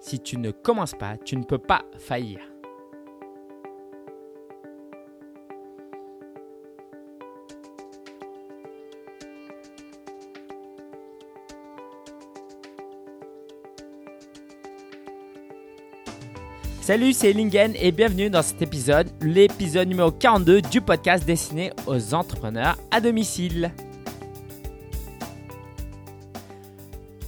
Si tu ne commences pas, tu ne peux pas faillir. Salut, c'est Lingen et bienvenue dans cet épisode, l'épisode numéro 42 du podcast destiné aux entrepreneurs à domicile.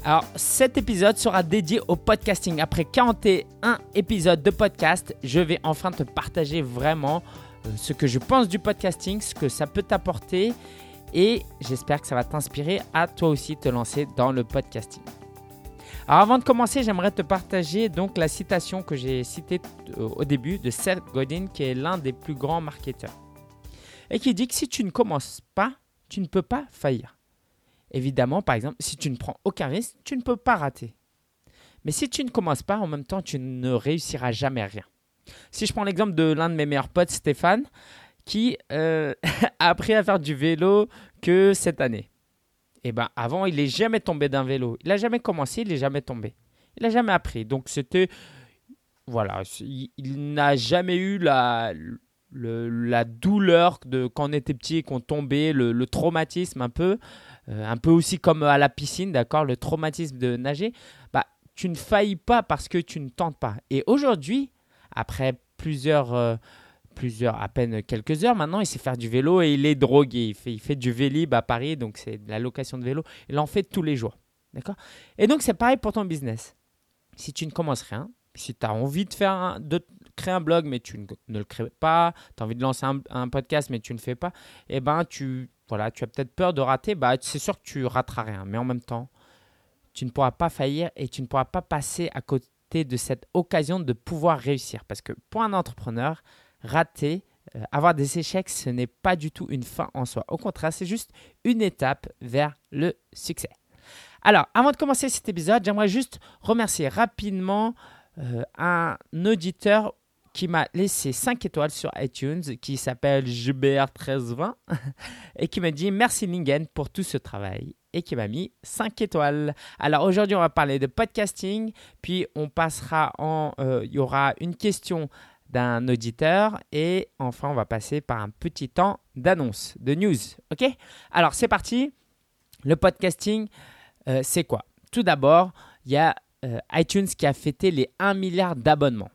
Alors, cet épisode sera dédié au podcasting. Après 41 épisodes de podcast, je vais enfin te partager vraiment euh, ce que je pense du podcasting, ce que ça peut t'apporter et j'espère que ça va t'inspirer à toi aussi te lancer dans le podcasting. Alors avant de commencer, j'aimerais te partager donc la citation que j'ai citée euh, au début de Seth Godin, qui est l'un des plus grands marketeurs, et qui dit que si tu ne commences pas, tu ne peux pas faillir. Évidemment, par exemple, si tu ne prends aucun risque, tu ne peux pas rater. Mais si tu ne commences pas, en même temps, tu ne réussiras jamais rien. Si je prends l'exemple de l'un de mes meilleurs potes, Stéphane, qui euh, a appris à faire du vélo que cette année. Et eh ben avant, il n'est jamais tombé d'un vélo. Il n'a jamais commencé, il n'est jamais tombé. Il n'a jamais appris. Donc c'était voilà, il, n'a jamais eu la douleur de quand on était petit et qu'on tombait, le, traumatisme un peu, un peu aussi comme à la piscine, d'accord, le traumatisme de nager. Bah, tu ne faillis pas parce que tu ne tentes pas. Et aujourd'hui, après plusieurs euh, plusieurs, à peine quelques heures maintenant. Il sait faire du vélo et il est drogué. Il fait, il fait du Vélib à Paris, donc c'est la location de vélo. Il en fait tous les jours. D'accord Et donc, c'est pareil pour ton business. Si tu ne commences rien, si tu as envie de, faire de créer un blog, mais tu ne, le crées pas, tu as envie de lancer un, podcast, mais tu ne fais pas, eh ben, tu, tu as peut-être peur de rater. Bah, c'est sûr que tu rateras rien. Mais en même temps, tu ne pourras pas faillir et tu ne pourras pas passer à côté de cette occasion de pouvoir réussir. Parce que pour un entrepreneur, rater, euh, avoir des échecs, ce n'est pas du tout une fin en soi. Au contraire, c'est juste une étape vers le succès. Alors, avant de commencer cet épisode, j'aimerais juste remercier rapidement euh, un auditeur qui m'a laissé 5 étoiles sur iTunes, qui s'appelle JBR1320, et qui m'a dit merci Lingen pour tout ce travail, et qui m'a mis 5 étoiles. Alors aujourd'hui, on va parler de podcasting, puis on passera en... Euh, il y aura une question d'un auditeur. Et enfin, on va passer par un petit temps d'annonce, de news. OK? Alors, c'est parti. Le podcasting, euh, c'est quoi? Tout d'abord, il y a euh, iTunes qui a fêté les 1 milliard d'abonnements.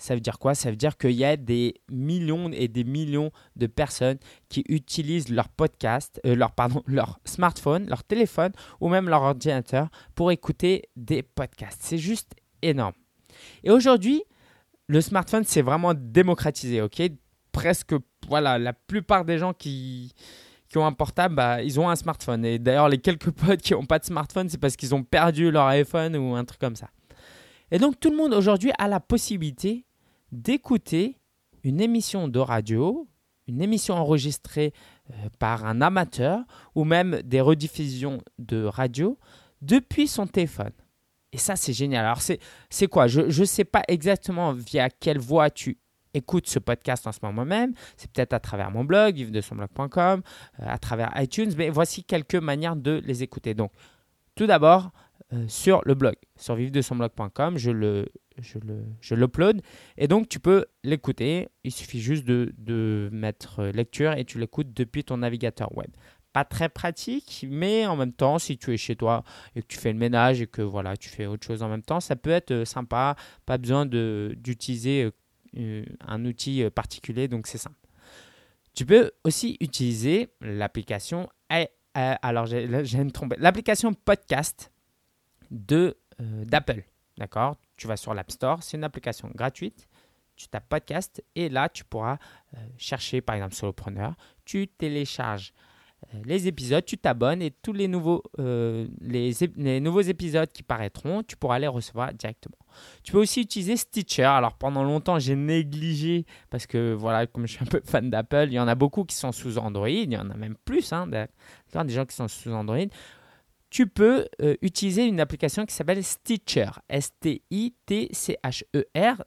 Ça veut dire quoi? Ça veut dire qu'il y a des millions et des millions de personnes qui utilisent leur podcast, euh, leur, pardon, leur smartphone, leur téléphone ou même leur ordinateur pour écouter des podcasts. C'est juste énorme. Et aujourd'hui, le smartphone, c'est vraiment démocratisé, ok? Presque, voilà, la plupart des gens qui, qui ont un portable, bah, ils ont un smartphone. Et d'ailleurs, les quelques potes qui n'ont pas de smartphone, c'est parce qu'ils ont perdu leur iPhone ou un truc comme ça. Et donc, tout le monde aujourd'hui a la possibilité d'écouter une émission de radio, une émission enregistrée euh, par un amateur ou même des rediffusions de radio depuis son téléphone. Et ça, c'est génial. Alors, c'est quoi? Je ne sais pas exactement via quelle voie tu écoutes ce podcast en ce moment même. C'est peut-être à travers mon blog, vivre-de-son-blog.com, euh, à travers iTunes, mais voici quelques manières de les écouter. Donc, tout d'abord, euh, sur le blog, sur vivre-de-son-blog.com, je le, je le, je l'upload et donc tu peux l'écouter. Il suffit juste de, de mettre lecture et tu l'écoutes depuis ton navigateur web pas très pratique, mais en même temps, si tu es chez toi et que tu fais le ménage et que voilà, tu fais autre chose en même temps, ça peut être euh, sympa. Pas besoin d'utiliser euh, euh, un outil particulier, donc c'est simple. Tu peux aussi utiliser l'application, alors j'ai tromper, l'application podcast de d'Apple, d'accord? Tu vas sur l'App Store, c'est une application gratuite. Tu tapes podcast et là tu pourras chercher par exemple Solopreneur. Tu télécharges euh, les épisodes, tu t'abonnes et tous les nouveaux, euh, les, nouveaux épisodes qui paraîtront, tu pourras les recevoir directement. Tu peux aussi utiliser Stitcher. Alors pendant longtemps, j'ai négligé parce que voilà, comme je suis un peu fan d'Apple, il y en a beaucoup qui sont sous Android, il y en a même plus, hein, des gens qui sont sous Android. Tu peux euh, utiliser une application qui s'appelle Stitcher, S-T-I-T-C-H-E-R.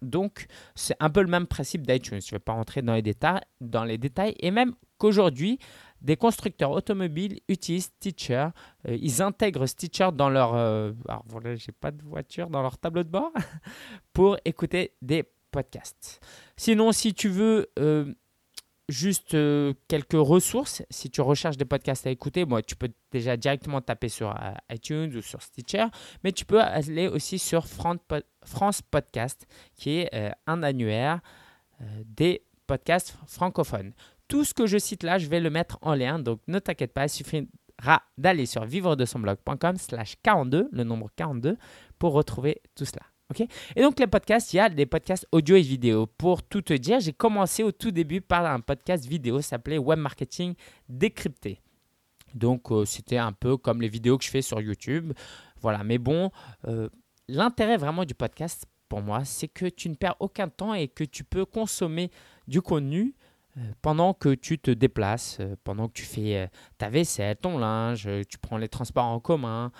Donc, c'est un peu le même principe d'iTunes. Je ne vais pas rentrer dans les détails. Et même qu'aujourd'hui, des constructeurs automobiles utilisent Stitcher. Euh, ils intègrent Stitcher dans leur, euh, alors voilà, j'ai pas de voiture dans leur tableau de bord pour écouter des podcasts. Sinon, si tu veux juste quelques ressources, si tu recherches des podcasts à écouter, moi, tu peux déjà directement taper sur iTunes ou sur Stitcher, mais tu peux aller aussi sur France Podcast, qui est un annuaire des podcasts francophones. Tout ce que je cite là, je vais le mettre en lien, donc ne t'inquiète pas, il suffira d'aller sur vivre de son blog.com slash 42, le nombre 42, pour retrouver tout cela. Et donc les podcasts, il y a des podcasts audio et vidéo. Pour tout te dire, j'ai commencé au tout début par un podcast vidéo s'appelait Web Marketing Décrypté. Donc euh, c'était un peu comme les vidéos que je fais sur YouTube. Voilà, mais bon, euh, l'intérêt vraiment du podcast pour moi, c'est que tu ne perds aucun temps et que tu peux consommer du contenu euh, pendant que tu te déplaces, pendant que tu fais ta vaisselle, ton linge, tu prends les transports en commun.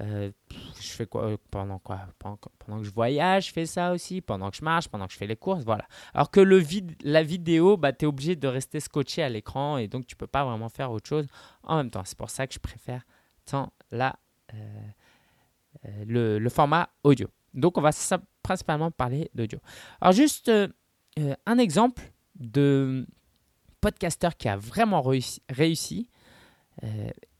Je fais quoi pendant quoi pendant, que je voyage, je fais ça aussi. Pendant que je marche, pendant que je fais les courses, voilà. Alors que le la vidéo, bah, tu es obligé de rester scotché à l'écran et donc tu peux pas vraiment faire autre chose en même temps. C'est pour ça que je préfère tant la, le, le, format audio. Donc on va principalement parler d'audio. Alors juste un exemple de podcasteur qui a vraiment réussi. Euh, et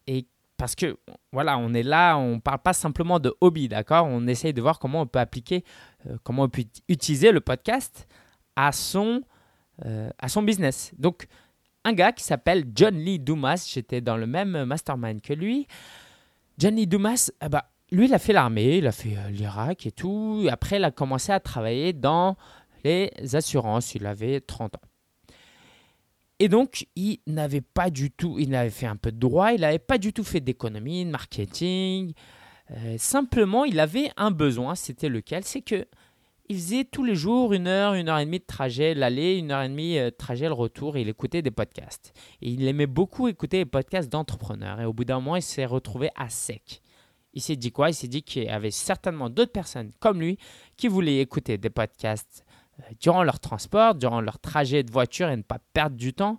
parce que, voilà, on est là, on ne parle pas simplement de hobby, d'accord? On essaye de voir comment on peut appliquer, euh, comment on peut utiliser le podcast à son, euh, à son business. Donc, un gars qui s'appelle John Lee Dumas, j'étais dans le même mastermind que lui. John Lee Dumas, ah bah, lui, il a fait l'armée, il a fait l'Irak et tout. après, il a commencé à travailler dans les assurances. Il avait 30 ans. Et donc, il n'avait pas du tout, il avait fait un peu de droit, il n'avait pas du tout fait d'économie, de marketing. Euh, simplement, il avait un besoin, c'était lequel? C'est que il faisait tous les jours une heure, une heure et demie de trajet l'aller, une heure et demie de trajet le retour, et il écoutait des podcasts. Et il aimait beaucoup écouter les podcasts d'entrepreneurs. Et au bout d'un moment, il s'est retrouvé à sec. Il s'est dit quoi? Il s'est dit qu'il y avait certainement d'autres personnes comme lui qui voulaient écouter des podcasts durant leur transport, durant leur trajet de voiture et ne pas perdre du temps.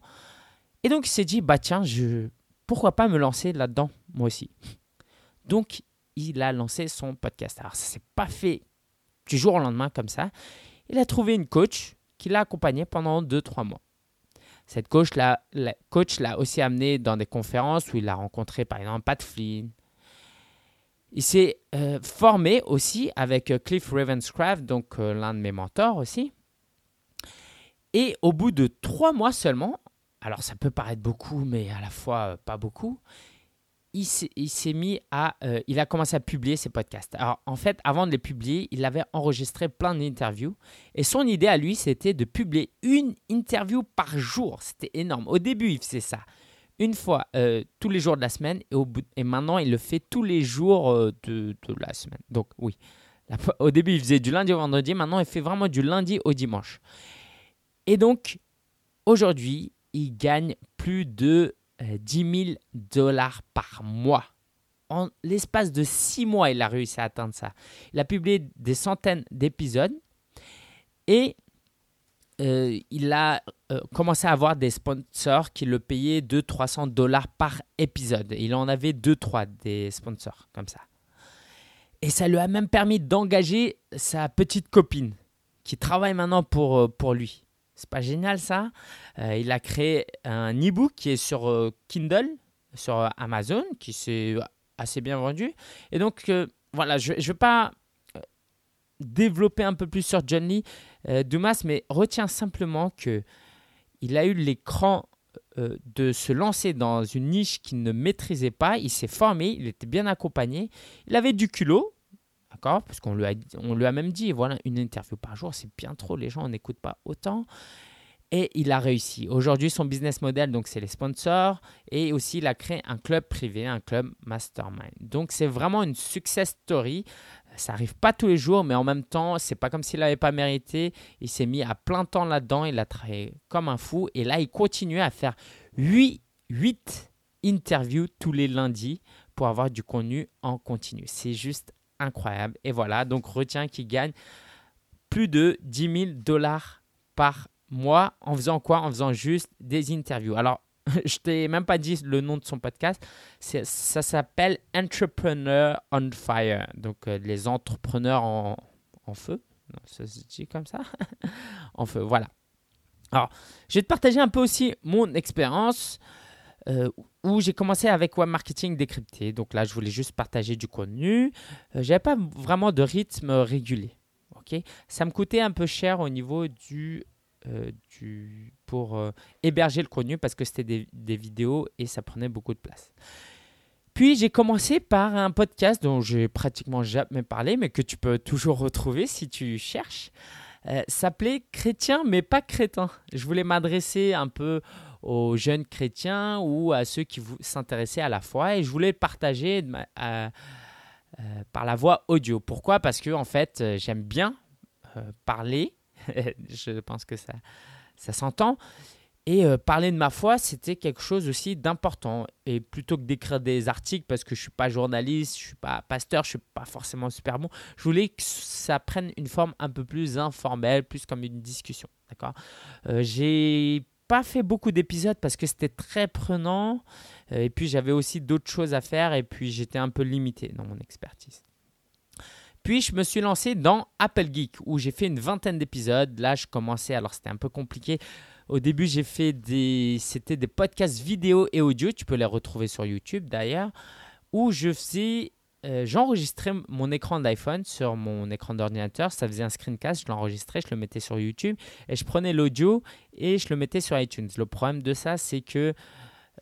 Et donc il s'est dit, bah tiens, je, pourquoi pas me lancer là-dedans, moi aussi. Donc il a lancé son podcast. Alors ça s'est pas fait du jour au lendemain comme ça. Il a trouvé une coach qui l'a accompagné pendant 2-3 mois. Cette coach l'a, l'a aussi amené dans des conférences où il a rencontré par exemple Pat Flynn, il s'est euh, formé aussi avec euh, Cliff Ravenscraft, donc euh, l'un de mes mentors aussi. Et au bout de trois mois seulement, alors ça peut paraître beaucoup, mais à la fois pas beaucoup, il s'est mis à, il a commencé à publier ses podcasts. Alors en fait, avant de les publier, il avait enregistré plein d'interviews et son idée à lui, c'était de publier une interview par jour. C'était énorme. Au début, il faisait ça une fois euh, tous les jours de la semaine et, au bout, et maintenant il le fait tous les jours euh, de, la semaine. Donc oui, au début il faisait du lundi au vendredi, maintenant il fait vraiment du lundi au dimanche. Et donc aujourd'hui il gagne plus de 10 euh, 000 dollars par mois. En l'espace de 6 mois il a réussi à atteindre ça. Il a publié des centaines d'épisodes et euh, il a euh, commencé à avoir des sponsors qui le payaient 200-300 dollars par épisode. Il en avait 2-3 des sponsors comme ça. Et ça lui a même permis d'engager sa petite copine qui travaille maintenant pour, euh, pour lui. C'est pas génial ça? Il a créé un e-book qui est sur Kindle, sur Amazon, qui s'est assez bien vendu. Et donc, voilà, je ne vais pas développer un peu plus sur John Lee euh, Dumas, mais retiens simplement que il a eu l'écran euh, de se lancer dans une niche qu'il ne maîtrisait pas. Il s'est formé, il était bien accompagné, il avait du culot, d'accord, parce qu'on lui, a, lui a même dit, voilà, une interview par jour, c'est bien trop, les gens n'écoutent pas autant. Et il a réussi. Aujourd'hui, son business model, donc c'est les sponsors, et aussi il a créé un club privé, un club mastermind. Donc c'est vraiment une success story ça arrive pas tous les jours, mais en même temps, c'est pas comme s'il n'avait pas mérité. Il s'est mis à plein temps là-dedans, il a travaillé comme un fou. Et là, il continuait à faire 8, 8 interviews tous les lundis pour avoir du contenu en continu. C'est juste incroyable. Et voilà, donc retiens qu'il gagne plus de 10 000 dollars par mois en faisant quoi? En faisant juste des interviews. Alors, Je t'ai même pas dit le nom de son podcast. Ça s'appelle Entrepreneur on Fire. Donc, euh, les entrepreneurs en, feu. Ça se dit comme ça En feu, voilà. Alors, je vais te partager un peu aussi mon expérience euh, où j'ai commencé avec web marketing décrypté. Donc là, je voulais juste partager du contenu. Euh, je n'avais pas vraiment de rythme régulier. ok? Ça me coûtait un peu cher au niveau du, du pour héberger le contenu parce que c'était des, vidéos et ça prenait beaucoup de place. Puis j'ai commencé par un podcast dont j'ai pratiquement jamais parlé, mais que tu peux toujours retrouver si tu cherches. s'appelait Chrétien mais pas crétin. Je voulais m'adresser un peu aux jeunes chrétiens ou à ceux qui s'intéressaient à la foi et je voulais partager euh, par la voix audio. Pourquoi? Parce que en fait, euh, j'aime bien euh, parler. je pense que ça, ça s'entend. Et parler de ma foi, c'était quelque chose aussi d'important. Et plutôt que d'écrire des articles, parce que je ne suis pas journaliste, je ne suis pas pasteur, je ne suis pas forcément super bon, je voulais que ça prenne une forme un peu plus informelle, plus comme une discussion. D'accord? J'ai pas fait beaucoup d'épisodes parce que c'était très prenant. Euh, et puis j'avais aussi d'autres choses à faire et puis j'étais un peu limité dans mon expertise. Puis je me suis lancé dans Apple Geek où j'ai fait une vingtaine d'épisodes. Là, je commençais, alors c'était un peu compliqué. Au début, j'ai fait des, c'était des podcasts vidéo et audio. Tu peux les retrouver sur YouTube d'ailleurs, où je faisais euh, j'enregistrais mon écran d'iPhone sur mon écran d'ordinateur. Ça faisait un screencast, je l'enregistrais, je le mettais sur YouTube et je prenais l'audio et je le mettais sur iTunes. Le problème de ça, c'est que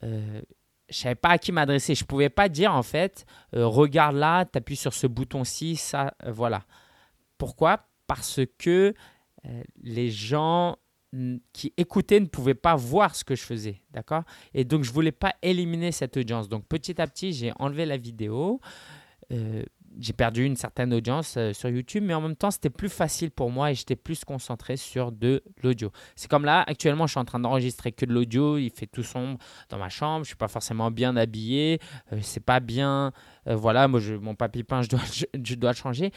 euh, je savais pas à qui m'adresser. Je pouvais pas dire en fait, euh, regarde là, tu appuies sur ce bouton-ci, ça, voilà. Pourquoi? Parce que les gens qui écoutaient ne pouvaient pas voir ce que je faisais, d'accord? Et donc je voulais pas éliminer cette audience. Donc petit à petit, j'ai enlevé la vidéo. Euh, j'ai perdu une certaine audience euh, sur YouTube, mais en même temps, c'était plus facile pour moi et j'étais plus concentré sur de l'audio. C'est comme là, actuellement, je suis en train d'enregistrer que de l'audio, il fait tout sombre dans ma chambre, je suis pas forcément bien habillé, euh, c'est pas bien. voilà, moi, mon papier peint, je dois, je, dois le changer.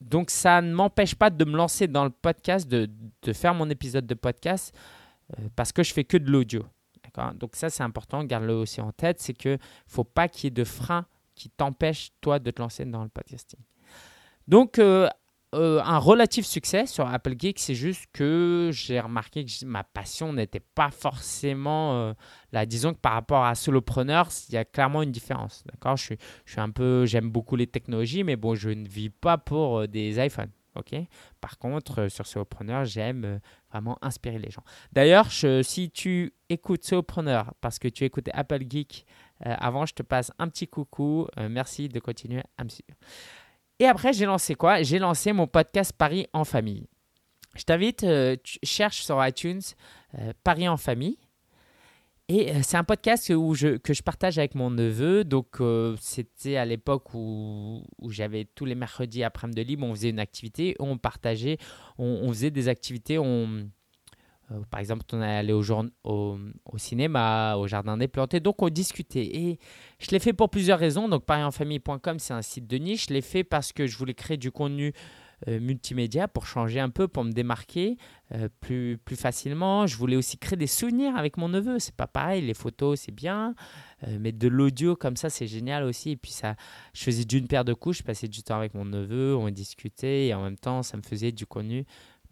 donc, ça ne m'empêche pas de me lancer dans le podcast, de, de faire mon épisode de podcast, parce que je fais que de l'audio. Donc, ça, c'est important, garde-le aussi en tête, c'est qu'il ne faut pas qu'il y ait de frein qui t'empêche, toi, de te lancer dans le podcasting. Donc, euh, euh, un relatif succès sur Apple Geek, c'est juste que j'ai remarqué que ma passion n'était pas forcément euh, là. Disons que par rapport à solopreneur, il y a clairement une différence. D'accord? Je suis, un peu, j'aime beaucoup les technologies, mais bon, je ne vis pas pour des iPhones. Ok? Par contre, sur Solopreneur, j'aime vraiment inspirer les gens. D'ailleurs, si tu écoutes Solopreneur parce que tu écoutes Apple Geek euh, avant, je te passe un petit coucou. Euh, merci de continuer à me suivre. Et après, j'ai lancé quoi? J'ai lancé mon podcast Paris en famille. Je t'invite, euh, tu cherches sur iTunes Paris en famille. Et c'est un podcast où je, que je partage avec mon neveu. Donc, c'était à l'époque où, où j'avais tous les mercredis après-midi libre, on faisait une activité, on partageait, on, on faisait des activités, on, euh, par exemple, on est allé au, cinéma, au jardin des plantes, et donc on discutait. Et je l'ai fait pour plusieurs raisons. Donc, parienfamille.com, c'est un site de niche. Je l'ai fait parce que je voulais créer du contenu euh, multimédia pour changer un peu, pour me démarquer euh, plus, plus facilement. Je voulais aussi créer des souvenirs avec mon neveu. C'est pas pareil, les photos, c'est bien. mais de l'audio comme ça, c'est génial aussi. Et puis, ça, je faisais d'une paire de couches, je passais du temps avec mon neveu, on discutait, et en même temps, ça me faisait du contenu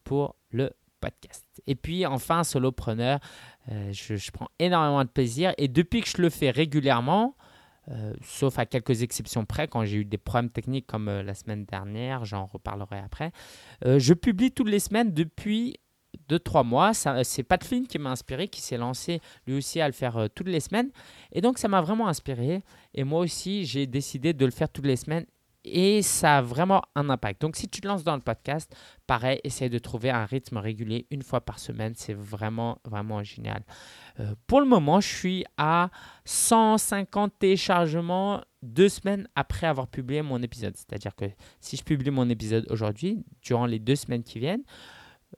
pour le podcast. Et puis enfin, solopreneur, euh, je, prends énormément de plaisir et depuis que je le fais régulièrement, euh, sauf à quelques exceptions près, quand j'ai eu des problèmes techniques comme euh, la semaine dernière, j'en reparlerai après, je publie toutes les semaines depuis 2-3 mois. C'est Pat Flynn qui m'a inspiré, qui s'est lancé lui aussi à le faire toutes les semaines. Et donc ça m'a vraiment inspiré. Et moi aussi, j'ai décidé de le faire toutes les semaines et ça a vraiment un impact. Donc si tu te lances dans le podcast, pareil, essaye de trouver un rythme régulier une fois par semaine. C'est vraiment, vraiment génial. Euh, pour le moment, je suis à 150 téléchargements deux semaines après avoir publié mon épisode. C'est-à-dire que si je publie mon épisode aujourd'hui, durant les deux semaines qui viennent,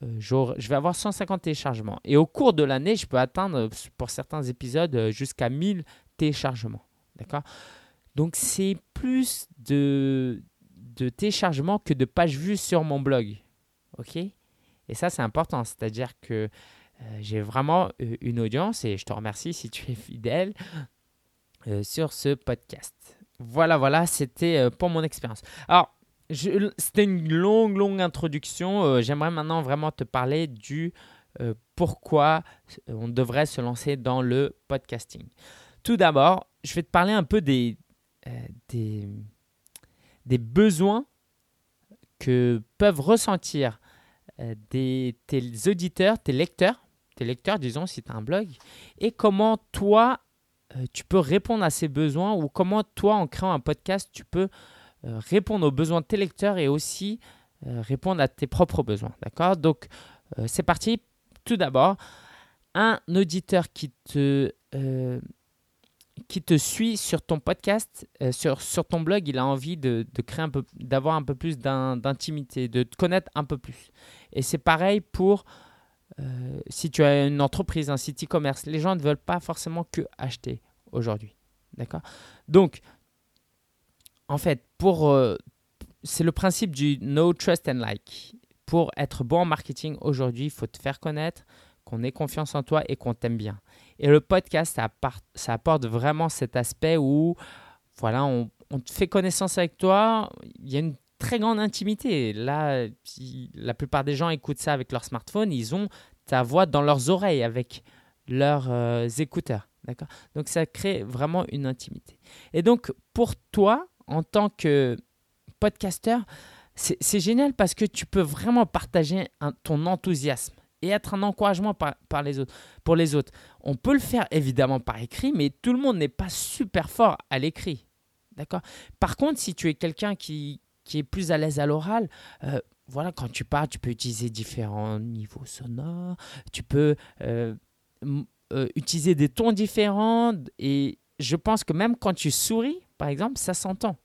euh, je vais avoir 150 téléchargements. Et au cours de l'année, je peux atteindre pour certains épisodes jusqu'à 1000 téléchargements. D'accord? Donc c'est plus de, de téléchargements que de pages vues sur mon blog. OK? Et ça, c'est important. C'est-à-dire que j'ai vraiment une audience et je te remercie si tu es fidèle sur ce podcast. Voilà, voilà, c'était pour mon expérience. Alors, c'était une longue, longue introduction. J'aimerais maintenant vraiment te parler du pourquoi on devrait se lancer dans le podcasting. Tout d'abord, je vais te parler un peu des, des, des besoins que peuvent ressentir euh, des, tes auditeurs, tes lecteurs, tes lecteurs, disons, si tu as un blog, et comment toi, euh, tu peux répondre à ces besoins, ou comment toi, en créant un podcast, tu peux euh, répondre aux besoins de tes lecteurs et aussi répondre à tes propres besoins. D'accord? Donc, c'est parti. Tout d'abord, un auditeur qui te qui te suit sur ton podcast, euh, sur, sur ton blog, il a envie de, de créer un peu, d'avoir un peu plus d'intimité, de te connaître un peu plus. Et c'est pareil pour euh, si tu as une entreprise, un site e-commerce. Les gens ne veulent pas forcément que acheter aujourd'hui. D'accord? Donc, en fait, pour, euh, c'est le principe du no trust and like. Pour être bon en marketing aujourd'hui, il faut te faire connaître, qu'on ait confiance en toi et qu'on t'aime bien. Et le podcast, ça apporte, vraiment cet aspect où voilà, on, on, fait connaissance avec toi, il y a une très grande intimité. Là, la plupart des gens écoutent ça avec leur smartphone, ils ont ta voix dans leurs oreilles avec leurs euh, écouteurs. D'accord? Donc ça crée vraiment une intimité. Et donc pour toi, en tant que podcasteur, c'est génial parce que tu peux vraiment partager ton enthousiasme et être un encouragement par, les autres, pour les autres. On peut le faire évidemment par écrit, mais tout le monde n'est pas super fort à l'écrit. D'accord? Par contre, si tu es quelqu'un qui, qui est plus à l'aise à l'oral, euh, voilà, quand tu parles, tu peux utiliser différents niveaux sonores, tu peux euh, euh, utiliser des tons différents, et je pense que même quand tu souris, par exemple, ça s'entend.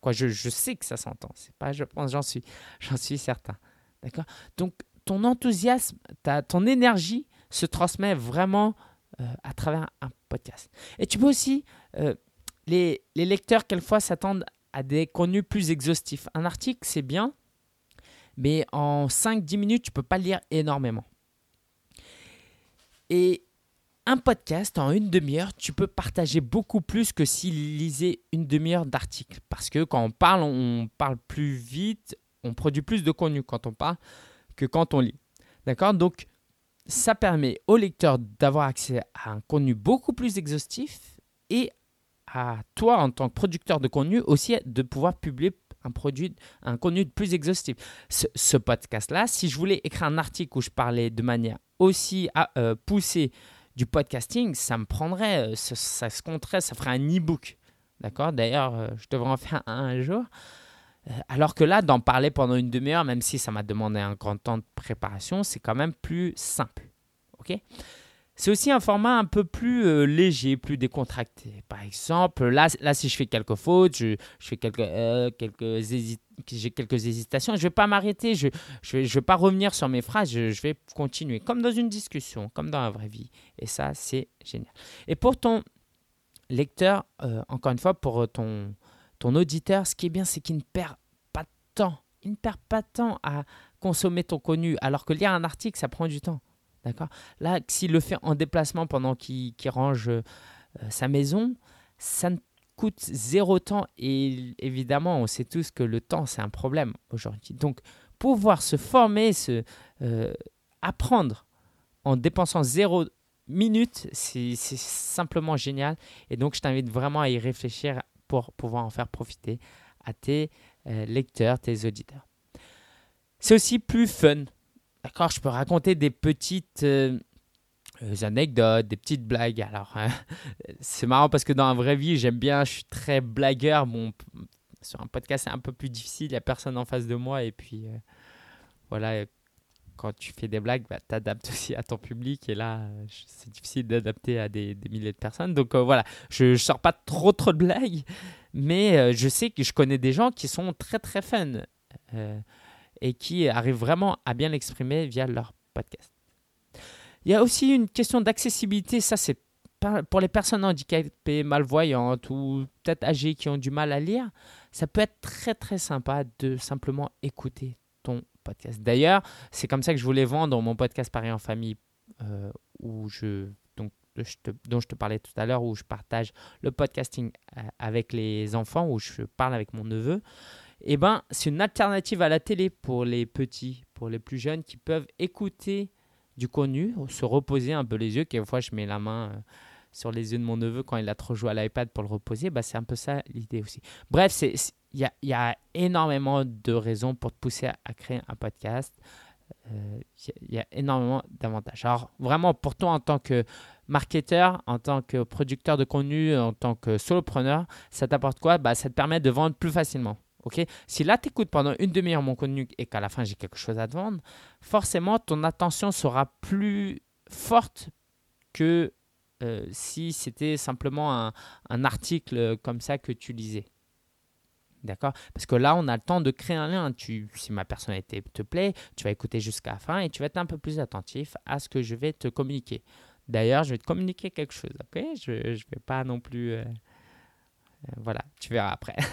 Quoi, je, je sais que ça s'entend. C'est pas, je pense, j'en suis, j'en suis certain. D'accord? Donc, ton enthousiasme, ta, ton énergie se transmet vraiment euh, à travers un podcast. Et tu peux aussi, euh, les, les, lecteurs, quelquefois, s'attendent à des contenus plus exhaustifs. Un article, c'est bien, mais en 5-10 minutes, tu ne peux pas lire énormément. Et un podcast, en une demi-heure, tu peux partager beaucoup plus que s'il lisait une demi-heure d'article. Parce que quand on parle, on parle plus vite, on produit plus de contenu quand on parle que quand on lit. D'accord? Donc, ça permet au lecteur d'avoir accès à un contenu beaucoup plus exhaustif et à toi, en tant que producteur de contenu, aussi de pouvoir publier un produit, un contenu plus exhaustif. Ce, podcast-là, si je voulais écrire un article où je parlais de manière aussi ah, euh, poussée du podcasting, ça me prendrait, euh, ça, se compterait, ça ferait un e-book. D'accord? D'ailleurs, euh, je devrais en faire un, un jour. Euh, alors que là, d'en parler pendant une demi-heure, même si ça m'a demandé un grand temps de préparation, c'est quand même plus simple. ok? C'est aussi un format un peu plus euh, léger, plus décontracté. Par exemple, là, là si je fais quelques fautes, je, fais quelques, euh, quelques j'ai quelques hésitations, je ne vais pas m'arrêter, je ne je vais, je pas revenir sur mes phrases, je, je, vais continuer, comme dans une discussion, comme dans la vraie vie. Et ça, c'est génial. Et pour ton lecteur, encore une fois, pour ton, ton auditeur, ce qui est bien, c'est qu'il ne perd pas de temps. Il ne perd pas de temps à consommer ton contenu, alors que lire un article, ça prend du temps. D'accord? Là, s'il le fait en déplacement pendant qu'il range euh, sa maison, ça ne coûte zéro temps. Et évidemment, on sait tous que le temps, c'est un problème aujourd'hui. Donc, pouvoir se former, se euh, apprendre en dépensant zéro minute, c'est simplement génial. Et donc, je t'invite vraiment à y réfléchir pour pouvoir en faire profiter à tes euh, lecteurs, tes auditeurs. C'est aussi plus fun. D'accord Je peux raconter des petites euh, euh, anecdotes, des petites blagues. Alors, hein, c'est marrant parce que dans la vraie vie, j'aime bien, je suis très blagueur. Bon, sur un podcast, c'est un peu plus difficile. Il n'y a personne en face de moi. Et puis, voilà, quand tu fais des blagues, bah, tu adaptes aussi à ton public. Et là, c'est difficile d'adapter à des, milliers de personnes. Donc euh, voilà, je ne sors pas trop trop de blagues, mais euh, je sais que je connais des gens qui sont très très fun euh, et qui arrivent vraiment à bien l'exprimer via leur podcast. Il y a aussi une question d'accessibilité. Ça, c'est pour les personnes handicapées, malvoyantes ou peut-être âgées qui ont du mal à lire. Ça peut être très très sympa de simplement écouter ton podcast. D'ailleurs, c'est comme ça que je voulais vendre mon podcast Paris en famille où je, donc, dont je te parlais tout à l'heure, où je partage le podcasting avec les enfants, où je parle avec mon neveu, eh ben, c'est une alternative à la télé pour les petits, pour les plus jeunes qui peuvent écouter du contenu, se reposer un peu les yeux. Quelquefois, je mets la main euh, sur les yeux de mon neveu quand il a trop joué à l'iPad pour le reposer. Bah, c'est un peu ça l'idée aussi. Bref, il y a, énormément de raisons pour te pousser à, créer un podcast. Euh, il y, a énormément d'avantages. Alors, vraiment, pour toi, en tant que marketeur, en tant que producteur de contenu, en tant que solopreneur, ça t'apporte quoi? Bah, Ça te permet de vendre plus facilement. Si là, tu écoutes pendant une demi-heure mon contenu et qu'à la fin, j'ai quelque chose à te vendre, forcément, ton attention sera plus forte que euh, si c'était simplement un, article comme ça que tu lisais. D'accord? Parce que là, on a le temps de créer un lien. Tu, si ma personnalité te plaît, tu vas écouter jusqu'à la fin et tu vas être un peu plus attentif à ce que je vais te communiquer. D'ailleurs, je vais te communiquer quelque chose. Je ne vais pas non plus. Euh, euh, voilà, tu verras après.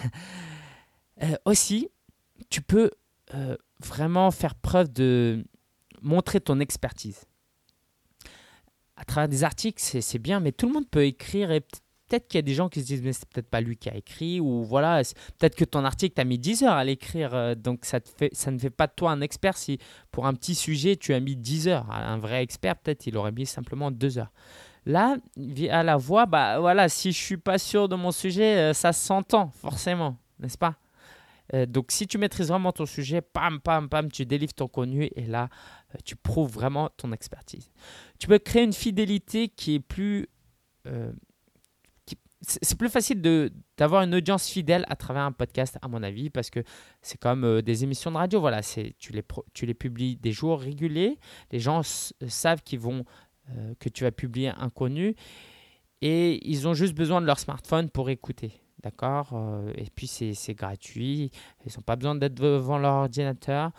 Euh, aussi, tu peux euh, vraiment faire preuve de montrer ton expertise. À travers des articles, c'est bien, mais tout le monde peut écrire et peut-être qu'il y a des gens qui se disent mais c'est peut-être pas lui qui a écrit ou voilà peut-être que ton article tu as mis 10 heures à l'écrire euh, donc ça te fait ça ne fait pas de toi un expert si pour un petit sujet tu as mis 10 heures. Un vrai expert peut-être il aurait mis simplement 2 heures. Là à la voix bah voilà si je suis pas sûr de mon sujet ça s'entend forcément n'est-ce pas? Euh, donc, si tu maîtrises vraiment ton sujet, pam, pam, pam, tu délivres ton contenu et là, euh, tu prouves vraiment ton expertise. Tu peux créer une fidélité qui est plus. Euh, c'est plus facile d'avoir une audience fidèle à travers un podcast, à mon avis, parce que c'est comme des émissions de radio. Voilà, tu les, tu les publies des jours réguliers. Les gens savent qu'ils vont, que tu vas publier un contenu et ils ont juste besoin de leur smartphone pour écouter. D'accord euh, Et puis c'est gratuit. Ils n'ont pas besoin d'être devant leur ordinateur.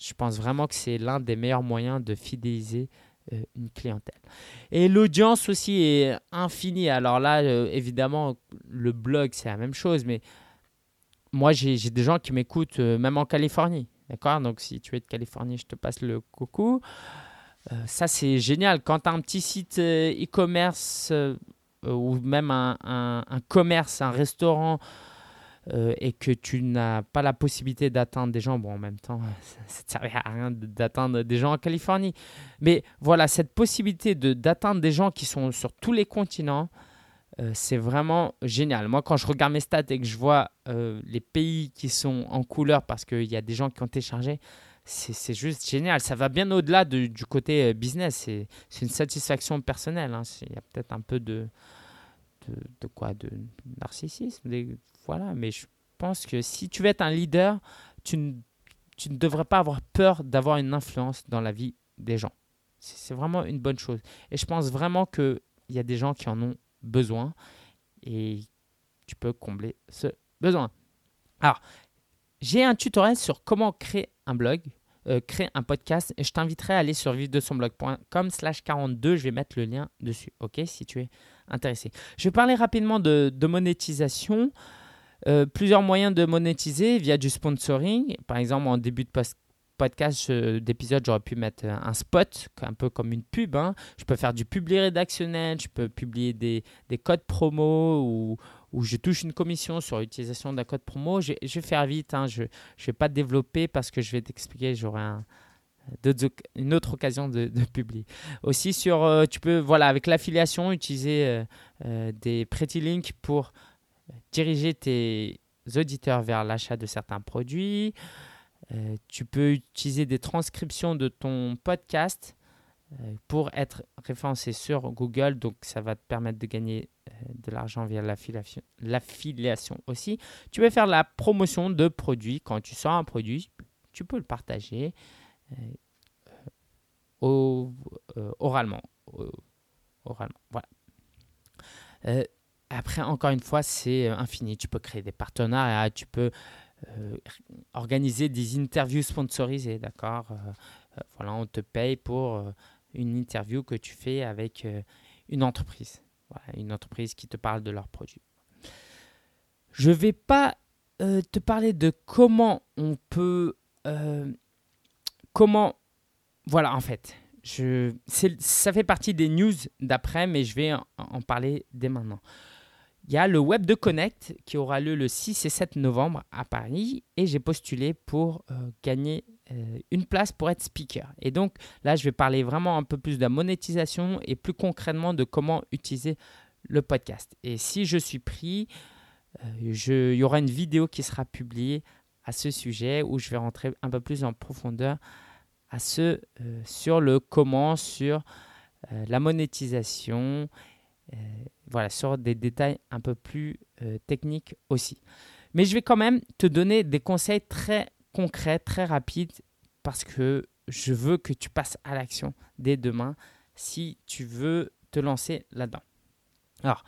Euh, je pense vraiment que c'est l'un des meilleurs moyens de fidéliser euh, une clientèle. Et l'audience aussi est infinie. Alors là, évidemment, le blog, c'est la même chose. Mais moi, j'ai des gens qui m'écoutent même en Californie. D'accord? Donc si tu es de Californie, je te passe le coucou. ça, c'est génial. Quand un petit site e-commerce euh, ou même un, commerce, un restaurant, euh, et que tu n'as pas la possibilité d'atteindre des gens, bon, en même temps, ça ne servait à rien d'atteindre des gens en Californie. Mais voilà, cette possibilité d'atteindre des gens qui sont sur tous les continents, euh, c'est vraiment génial. Moi, quand je regarde mes stats et que je vois les pays qui sont en couleur parce qu'il y a des gens qui ont téléchargé, c'est juste génial. Ça va bien au-delà du côté euh, business. C'est une satisfaction personnelle. Hein. Il y a peut-être un peu de, de, quoi? De narcissisme. Voilà. Mais je pense que si tu veux être un leader, tu ne, devrais pas avoir peur d'avoir une influence dans la vie des gens. C'est vraiment une bonne chose. Et je pense vraiment qu'il y a des gens qui en ont besoin et tu peux combler ce besoin. Alors, j'ai un tutoriel sur comment créer un blog euh, créer un podcast. Et je t'inviterai à aller sur vivre-de-son-blog.com slash 42. Je vais mettre le lien dessus, ok, si tu es intéressé. Je vais parler rapidement de, monétisation. Euh, plusieurs moyens de monétiser via du sponsoring. Par exemple, en début de podcast d'épisode, j'aurais pu mettre un spot, un peu comme une pub. Hein. Je peux faire du public rédactionnel, je peux publier des, des codes promo ou, où je touche une commission sur l'utilisation d'un code promo. Je, vais faire vite, hein. je ne vais pas développer parce que je vais t'expliquer, j'aurai une autre occasion de, publier. Aussi sur, euh, tu peux, voilà, avec l'affiliation, utiliser euh, euh, des pretty links pour diriger tes auditeurs vers l'achat de certains produits. tu peux utiliser des transcriptions de ton podcast pour être référencé sur Google. Donc, ça va te permettre de gagner de l'argent via l'affiliation aussi. Tu peux faire la promotion de produits. Quand tu sors un produit, tu peux le partager euh, euh, oralement. oralement. Voilà. Euh, après, encore une fois, c'est infini. Tu peux créer des partenariats, tu peux organiser des interviews sponsorisées, d'accord Voilà, on te paye pour une interview que tu fais avec une entreprise une entreprise qui te parle de leurs produits. Je ne vais pas euh, te parler de comment on peut... Euh, comment... Voilà, en fait, je, ça fait partie des news d'après, mais je vais en, parler dès maintenant. Il y a le Web de Connect qui aura lieu le 6 et 7 novembre à Paris et j'ai postulé pour euh, gagner euh, une place pour être speaker. Et donc là, je vais parler vraiment un peu plus de la monétisation et plus concrètement de comment utiliser le podcast. Et si je suis pris, euh, il y aura une vidéo qui sera publiée à ce sujet où je vais rentrer un peu plus en profondeur sur le comment, sur la monétisation, voilà, sur des détails un peu plus techniques aussi. Mais je vais quand même te donner des conseils très concrets, très rapides, parce que je veux que tu passes à l'action dès demain si tu veux te lancer là-dedans. Alors,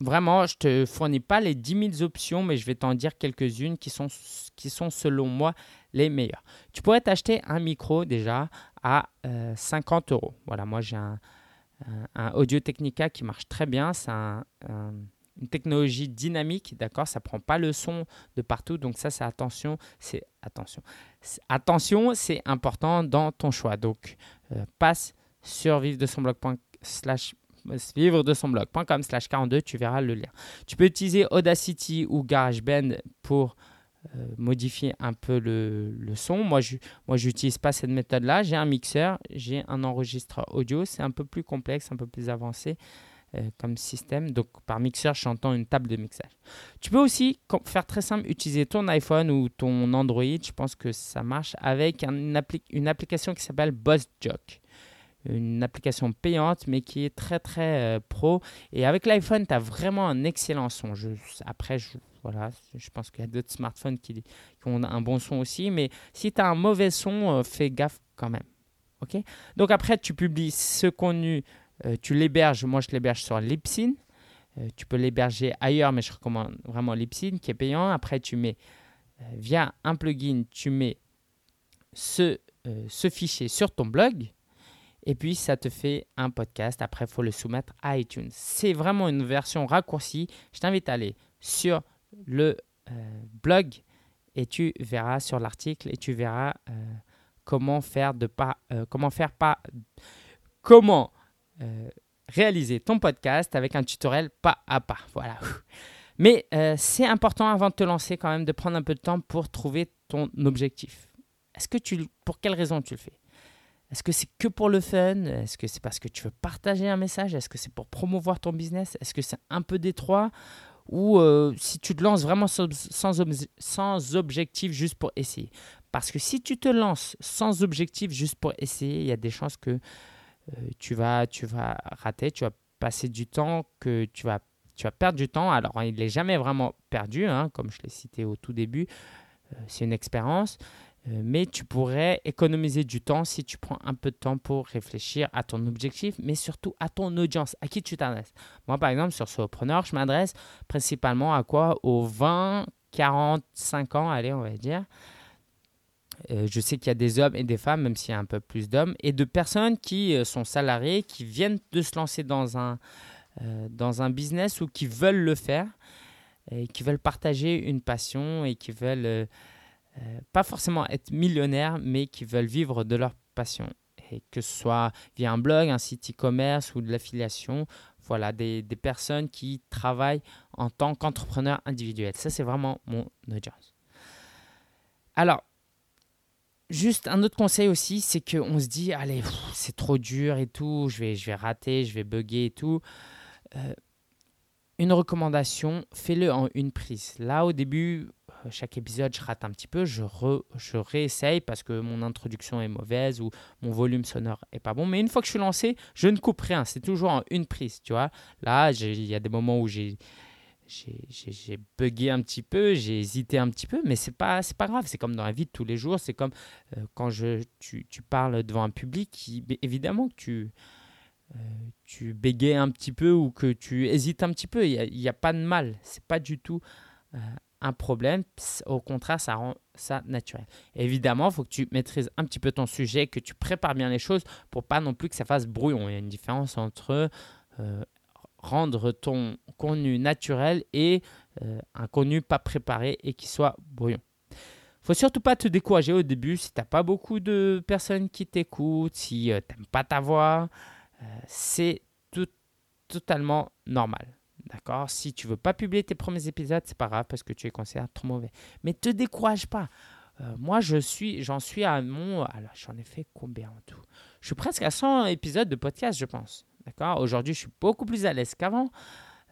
vraiment, je ne te fournis pas les 10 000 options, mais je vais t'en dire quelques-unes qui sont, qui sont selon moi les meilleures. Tu pourrais t'acheter un micro déjà à 50 euh, euros. Voilà, moi j'ai un, Audio Technica qui marche très bien. C'est une technologie dynamique, d'accord Ça prend pas le son de partout, donc ça c'est attention, c'est attention. Attention, c'est important dans ton choix. Donc euh, passe sur vive de son blog.com vivre de son blog.com slash 42, tu verras le lien. Tu peux utiliser Audacity ou GarageBand pour euh, modifier un peu le, son. Moi, je moi, j'utilise pas cette méthode-là. J'ai un mixeur, j'ai un enregistreur audio. C'est un peu plus complexe, un peu plus avancé euh, comme système. Donc, par mixeur, j'entends une table de mixage. Tu peux aussi faire très simple, utiliser ton iPhone ou ton Android. Je pense que ça marche avec un, une application qui s'appelle BossJock une application payante, mais qui est très très euh, pro. Et avec l'iPhone, tu as vraiment un excellent son. Après, je, voilà, je pense qu'il y a d'autres smartphones qui, ont un bon son aussi, mais si tu as un mauvais son, euh, fais gaffe quand même. ok? Donc après, tu publies ce contenu, euh, tu l'héberges. Moi, je l'héberge sur Libsyn. tu peux l'héberger ailleurs, mais je recommande vraiment Libsyn qui est payant. Après, tu mets via un plugin, tu mets ce, ce fichier sur ton blog et puis ça te fait un podcast. Après, il faut le soumettre à iTunes. C'est vraiment une version raccourcie. Je t'invite à aller sur le euh, blog et tu verras sur l'article et tu verras euh, comment faire de pas euh, comment faire pas comment réaliser ton podcast avec un tutoriel pas à pas. Voilà. Mais c'est important avant de te lancer quand même de prendre un peu de temps pour trouver ton objectif. Est-ce que tu pour quelle raison tu le fais? Est-ce que c'est que pour le fun? Est-ce que c'est parce que tu veux partager un message? Est-ce que c'est pour promouvoir ton business? Est-ce que c'est un peu détroit Ou euh, si tu te lances vraiment sans, objectif juste pour essayer Parce que si tu te lances sans objectif juste pour essayer, il y a des chances que euh, tu, vas, tu vas rater, tu vas passer du temps, que tu vas, tu vas perdre du temps. Alors, il n'est jamais vraiment perdu, hein, comme je l'ai cité au tout début. Euh, c'est une expérience. Euh, mais tu pourrais économiser du temps si tu prends un peu de temps pour réfléchir à ton objectif, mais surtout à ton audience, à qui tu t'adresses. Moi, par exemple, sur Solopreneur, je m'adresse principalement à quoi? Aux 20, 45 ans, allez, on va dire. Euh, je sais qu'il y a des hommes et des femmes, même s'il y a un peu plus d'hommes, et de personnes qui euh, sont salariés, qui viennent de se lancer dans un, dans un business ou qui veulent le faire, et qui veulent partager une passion et qui veulent euh, pas forcément être millionnaires, mais qui veulent vivre de leur passion. Et que ce soit via un blog, un site e-commerce ou de l'affiliation, voilà, des, des, personnes qui travaillent en tant qu'entrepreneur individuel. Ça, c'est vraiment mon audience. Alors, juste un autre conseil aussi, c'est qu'on se dit, allez, c'est trop dur et tout, je vais, je vais rater, je vais bugger et tout. Euh, une recommandation, fais-le en une prise. Là, au début, chaque épisode, je rate un petit peu, je, je réessaye parce que mon introduction est mauvaise ou mon volume sonore est pas bon. Mais une fois que je suis lancé, je ne coupe rien. C'est toujours une prise, tu vois. Là, il y a des moments où j'ai j'ai bugué un petit peu, j'ai hésité un petit peu, mais c'est pas c'est pas grave. C'est comme dans la vie de tous les jours. C'est comme euh, quand tu, parles devant un public, qui, évidemment que tu euh, bégayes un petit peu ou que tu hésites un petit peu. Il n'y a, pas de mal. C'est pas du tout un problème. Au contraire, ça rend ça naturel. évidemment, faut que tu maîtrises un petit peu ton sujet, que tu prépares bien les choses pour pas non plus que ça fasse brouillon. Il y a une différence entre euh, rendre ton contenu naturel et euh, un contenu pas préparé et qui soit brouillon. faut surtout pas te décourager au début si tu n'as pas beaucoup de personnes qui t'écoutent, si tu n'aimes pas ta voix. c'est tout, totalement normal. D'accord Si tu veux pas publier tes premiers épisodes, c'est pas grave parce que tu es considéré trop mauvais. Mais te décourage pas. Euh, moi, je suis, j'en suis à mon. Alors, j'en ai fait combien en tout? Je suis presque à 100 épisodes de podcast, je pense. D'accord? Aujourd'hui, je suis beaucoup plus à l'aise qu'avant.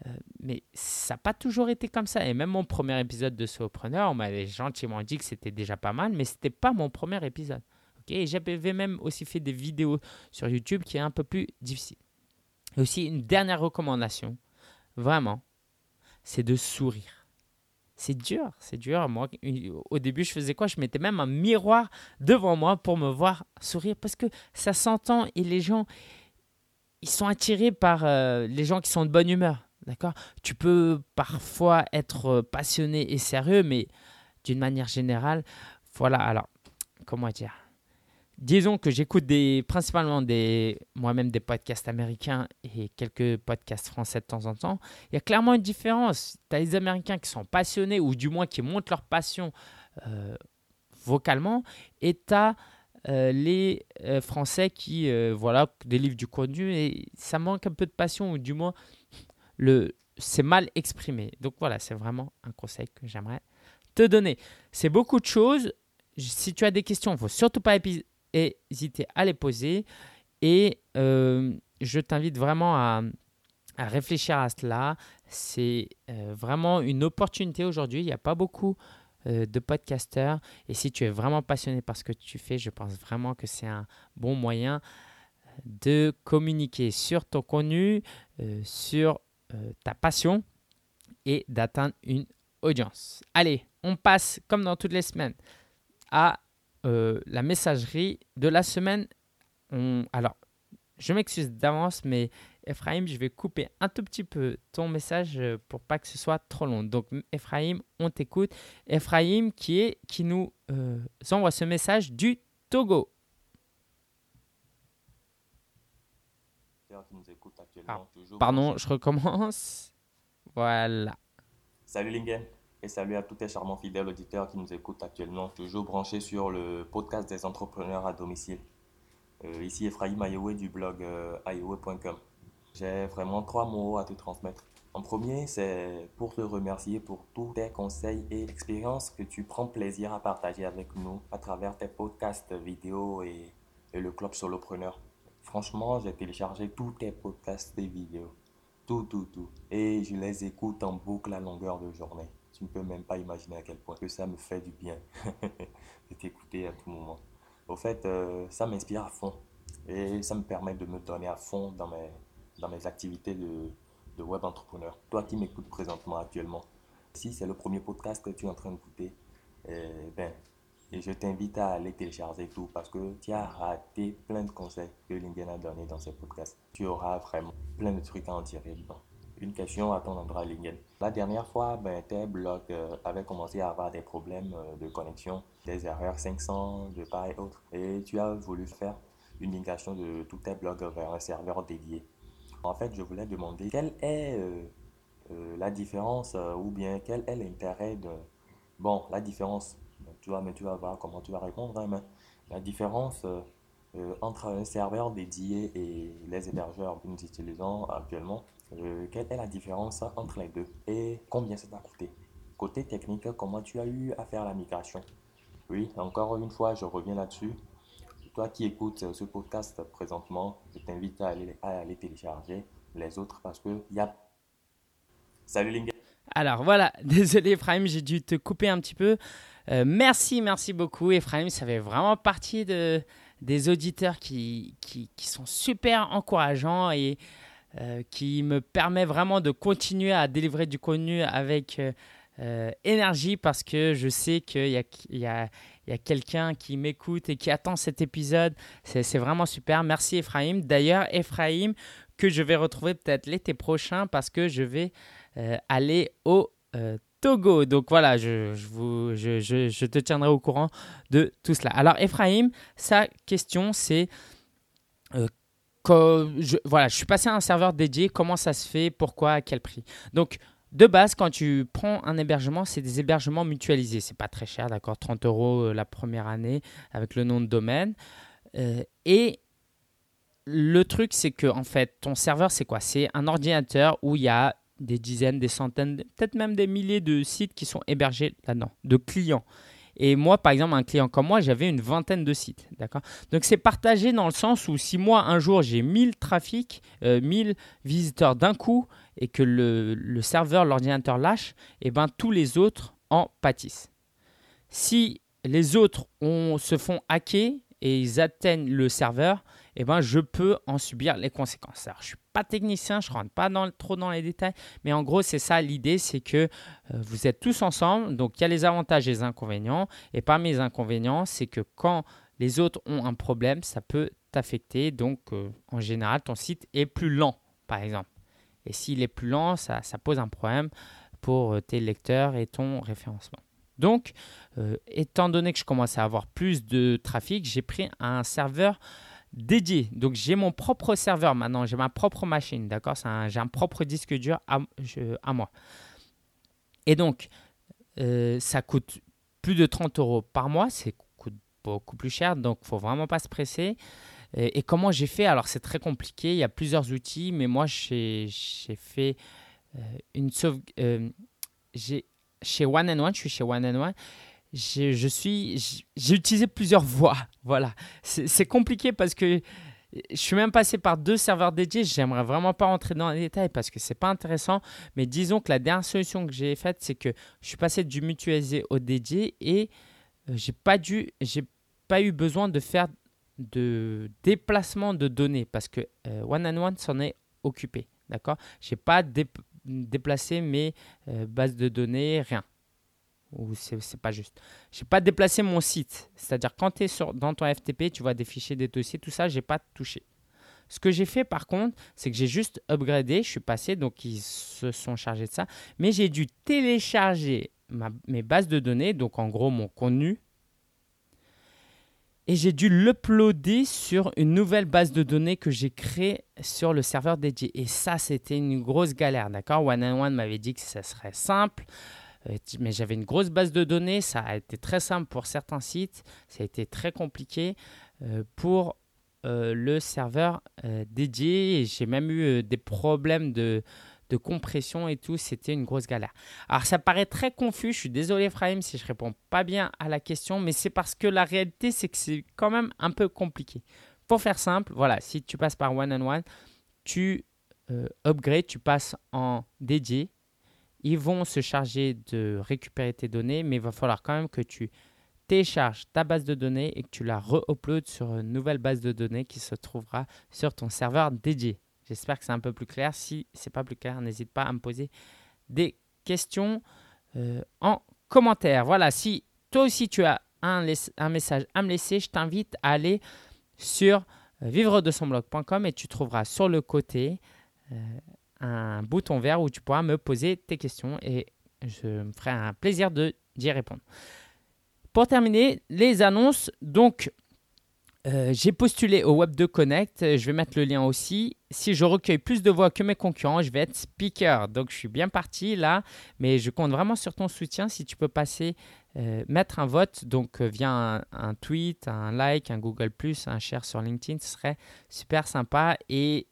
Euh, mais ça n'a pas toujours été comme ça. Et même mon premier épisode de Solopreneur, on m'avait gentiment dit que c'était déjà pas mal, mais ce n'était pas mon premier épisode. Ok? J'avais même aussi fait des vidéos sur YouTube qui est un peu plus difficile. Et aussi, une dernière recommandation, vraiment, c'est de sourire. C'est dur, c'est dur. Moi, au début, je faisais quoi? Je mettais même un miroir devant moi pour me voir sourire parce que ça s'entend et les gens, ils sont attirés par euh, les gens qui sont de bonne humeur. D'accord? Tu peux parfois être passionné et sérieux, mais d'une manière générale, voilà. Alors, comment dire? Disons que j'écoute principalement moi-même des podcasts américains et quelques podcasts français de temps en temps. Il y a clairement une différence. Tu as les Américains qui sont passionnés ou du moins qui montrent leur passion euh, vocalement et tu as euh, les euh, Français qui, voilà, délivrent du contenu et ça manque un peu de passion ou du moins le, c'est mal exprimé. Donc voilà, c'est vraiment un conseil que j'aimerais te donner. C'est beaucoup de choses. Si tu as des questions, il ne faut surtout pas hésiter à les poser. Et euh, je t'invite vraiment à, réfléchir à cela. C'est euh, vraiment une opportunité aujourd'hui. Il n'y a pas beaucoup euh, de podcasteurs. Et si tu es vraiment passionné par ce que tu fais, je pense vraiment que c'est un bon moyen de communiquer sur ton contenu, sur ta passion et d'atteindre une audience. Allez, on passe, comme dans toutes les semaines, à euh, la messagerie de la semaine. Alors, je m'excuse d'avance, mais Ephraim, je vais couper un tout petit peu ton message euh, pour pas que ce soit trop long. Donc, Ephraim, on t'écoute. Ephraim qui, est, qui nous euh, envoie ce message du Togo. Ah, pardon, je recommence. Voilà. Salut Lingen. Et salut à tous les charmants fidèles auditeurs qui nous écoutent actuellement, toujours branchés sur le podcast des entrepreneurs à domicile. Euh, ici Ephraim Ayewe du blog euh. J'ai vraiment trois mots à te transmettre. En premier, c'est pour te remercier pour tous tes conseils et expériences que tu prends plaisir à partager avec nous à travers tes podcasts vidéo et, et le club solopreneur. Franchement, j'ai téléchargé tous tes podcasts et vidéos. Tout, tout, tout. Et je les écoute en boucle à longueur de journée. Tu ne peux même pas imaginer à quel point que ça me fait du bien de t'écouter à tout moment. Au fait, euh, ça m'inspire à fond et ça me permet de me donner à fond dans mes, dans mes activités de, web entrepreneur. Toi qui m'écoutes présentement actuellement, si c'est le premier podcast que tu es en train d'écouter, eh ben, et je t'invite à aller télécharger tout parce que tu as raté plein de conseils que Lingen a donné dans ses podcasts. Tu auras vraiment plein de trucs à en tirer dedans une question à ton endroit, Lingen. La dernière fois, ben, tes blogs euh, avaient commencé à avoir des problèmes euh, de connexion, des erreurs 500, de part et autre. Et tu as voulu faire une migration de tous tes blogs vers un serveur dédié. En fait, je voulais demander quelle est euh, la différence ou bien quel est l'intérêt de... Bon, la différence, tu vois, mais tu vas voir comment tu vas répondre. Hein, la différence entre un serveur dédié et les hébergeurs que nous utilisons actuellement, quelle est la différence entre les deux et combien ça t'a coûté? Côté technique, comment tu as eu à faire la migration? Oui, encore une fois, je reviens là-dessus. Toi qui écoutes ce podcast présentement, je t'invite à aller, à aller télécharger les autres parce que y a... Salut Linga alors voilà, désolé Ephraim, j'ai dû te couper un petit peu. Euh, merci, merci beaucoup Ephraim, ça fait vraiment partie de, des auditeurs qui, qui, qui sont super encourageants et euh, qui me permet vraiment de continuer à délivrer du contenu avec euh, euh, énergie parce que je sais qu'il y a, y a, y a quelqu'un qui m'écoute et qui attend cet épisode. C'est vraiment super. Merci Ephraim. D'ailleurs, Ephraim, que je vais retrouver peut-être l'été prochain parce que je vais aller au Togo. Donc voilà, je, je, vous, je, je, te tiendrai au courant de tout cela. Alors Ephraim, sa question c'est je, voilà, je suis passé à un serveur dédié, comment ça se fait, pourquoi, à quel prix. Donc de base, quand tu prends un hébergement, c'est des hébergements mutualisés. C'est pas très cher, d'accord 30 euros euh, la première année avec le nom de domaine. Euh, et le truc, c'est que en fait, ton serveur, c'est quoi? C'est un ordinateur où il y a des dizaines, des centaines, peut-être même des milliers de sites qui sont hébergés là-dedans, de clients. Et moi, par exemple, un client comme moi, j'avais une vingtaine de sites. D'accord? Donc, c'est partagé dans le sens où si moi, un jour, j'ai 1000 trafics, 1000 euh, visiteurs d'un coup, et que le, serveur, l'ordinateur lâche, et eh ben, tous les autres en pâtissent. Si les autres se font hacker et ils atteignent le serveur, eh ben, je peux en subir les conséquences. Alors, je suis pas technicien, je rentre pas dans, trop dans les détails, mais en gros, c'est ça l'idée, c'est que euh, vous êtes tous ensemble, donc il y a les avantages et les inconvénients, et parmi les inconvénients, c'est que quand les autres ont un problème, ça peut t'affecter, donc euh, en général, ton site est plus lent, par exemple. Et s'il est plus lent, ça, pose un problème pour euh, tes lecteurs et ton référencement. Donc, étant donné que je commence à avoir plus de trafic, j'ai pris un serveur dédié. Donc j'ai mon propre serveur maintenant, j'ai ma propre machine, d'accord? J'ai un propre disque dur à, à moi. Et donc, euh, ça coûte plus de 30 euros par mois, c'est coûte beaucoup plus cher, donc il faut vraiment pas se presser. Et, comment j'ai fait? Alors c'est très compliqué, il y a plusieurs outils, mais moi j'ai fait euh, une sauve... Euh, chez One and One, je suis chez One and One, je suis, j'ai utilisé plusieurs voies. Voilà, c'est compliqué parce que je suis même passé par deux serveurs dédiés. J'aimerais vraiment pas rentrer dans les détails parce que c'est pas intéressant. Mais disons que la dernière solution que j'ai faite, c'est que je suis passé du mutualisé au dédié et euh, j'ai pas dû, j'ai pas eu besoin de faire de déplacement de données parce que euh, One and One s'en est occupé. D'accord? J'ai pas déplacé mes euh, bases de données, rien ou c'est pas juste. Je n'ai pas déplacé mon site. C'est-à-dire quand tu es dans ton FTP, tu vois des fichiers, des dossiers, tout ça, je n'ai pas touché. Ce que j'ai fait par contre, c'est que j'ai juste upgradé, je suis passé, donc ils se sont chargés de ça, mais j'ai dû télécharger mes bases de données, donc en gros mon contenu, et j'ai dû l'uploader sur une nouvelle base de données que j'ai créée sur le serveur dédié. Et ça, c'était une grosse galère, d'accord? One and One m'avait dit que ça serait simple. Euh, mais j'avais une grosse base de données, ça a été très simple pour certains sites, ça a été très compliqué euh, pour euh, le serveur dédié. J'ai même eu des problèmes de, de compression et tout, c'était une grosse galère. Alors ça paraît très confus, je suis désolé Frahim si je réponds pas bien à la question, mais c'est parce que la réalité c'est que c'est quand même un peu compliqué. Pour faire simple, voilà, si tu passes par one on one, tu upgrades, tu passes en dédié, ils vont se charger de récupérer tes données, mais il va falloir quand même que tu télécharges ta base de données et que tu la re-uploades sur une nouvelle base de données qui se trouvera sur ton serveur dédié. J'espère que c'est un peu plus clair. Si ce n'est pas plus clair, n'hésite pas à me poser des questions euh, en commentaire. Voilà, si toi aussi tu as un, un message à me laisser, je t'invite à aller sur euh, vivre de son blog.com et tu trouveras sur le côté euh, un bouton vert où tu pourras me poser tes questions et je me ferai un plaisir d'y répondre. Pour terminer, les annonces. Donc, euh, j'ai postulé au Web2 Connect. Je vais mettre le lien aussi. Si je recueille plus de voix que mes concurrents, je vais être speaker. Donc, je suis bien parti là. Mais je compte vraiment sur ton soutien. Si tu peux passer, euh, mettre un vote, donc euh, via un, un, tweet, un like, un Google, un share sur LinkedIn, ce serait super sympa. Et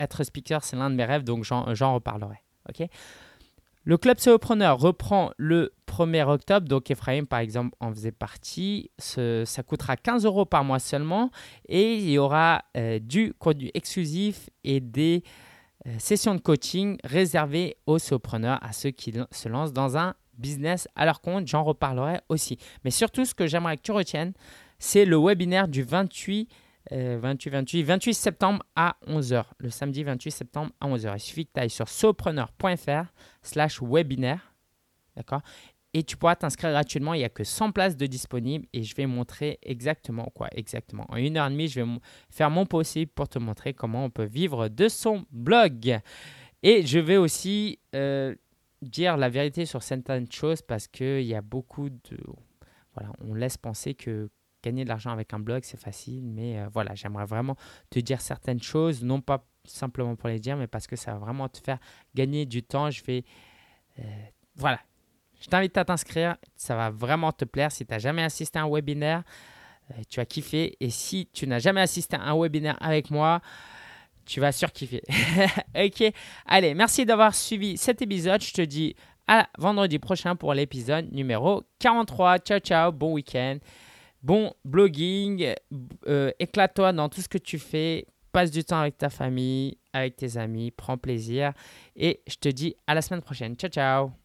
être speaker, c'est l'un de mes rêves, donc j'en reparlerai. le club Solopreneur reprend le 1er octobre, donc Ephraim par exemple en faisait partie. ça coûtera 15 euros par mois seulement et il y aura euh, du contenu exclusif et des euh, sessions de coaching réservées aux solopreneurs, à ceux qui se lancent dans un business à leur compte. J'en reparlerai aussi. Mais surtout, ce que j'aimerais que tu retiennes, c'est le webinaire du 28 28, 28, 28 septembre à 11h. Le samedi 28 septembre à 11h. Il suffit que tu ailles sur sopreneur.fr slash webinaire. D'accord? Et tu pourras t'inscrire gratuitement. Il n'y a que 100 places de disponibles et je vais montrer exactement quoi Exactement. En une heure et demie, je vais faire mon possible pour te montrer comment on peut vivre de son blog. Et je vais aussi euh, dire la vérité sur certaines choses parce qu'il y a beaucoup de... Voilà, on laisse penser que gagner de l'argent avec un blog, c'est facile, mais euh, voilà, j'aimerais vraiment te dire certaines choses, non pas simplement pour les dire, mais parce que ça va vraiment te faire gagner du temps. Je vais voilà. Je t'invite à t'inscrire. Ça va vraiment te plaire. Si tu n'as jamais assisté à un webinaire, tu as kiffé. Et si tu n'as jamais assisté à un webinaire avec moi, tu vas surkiffer. ok, allez, merci d'avoir suivi cet épisode. Je te dis à vendredi prochain pour l'épisode numéro 43. Ciao, ciao, bon week-end, bon blogging, euh, éclate-toi dans tout ce que tu fais, passe du temps avec ta famille, avec tes amis, prends plaisir et je te dis à la semaine prochaine. Ciao, ciao.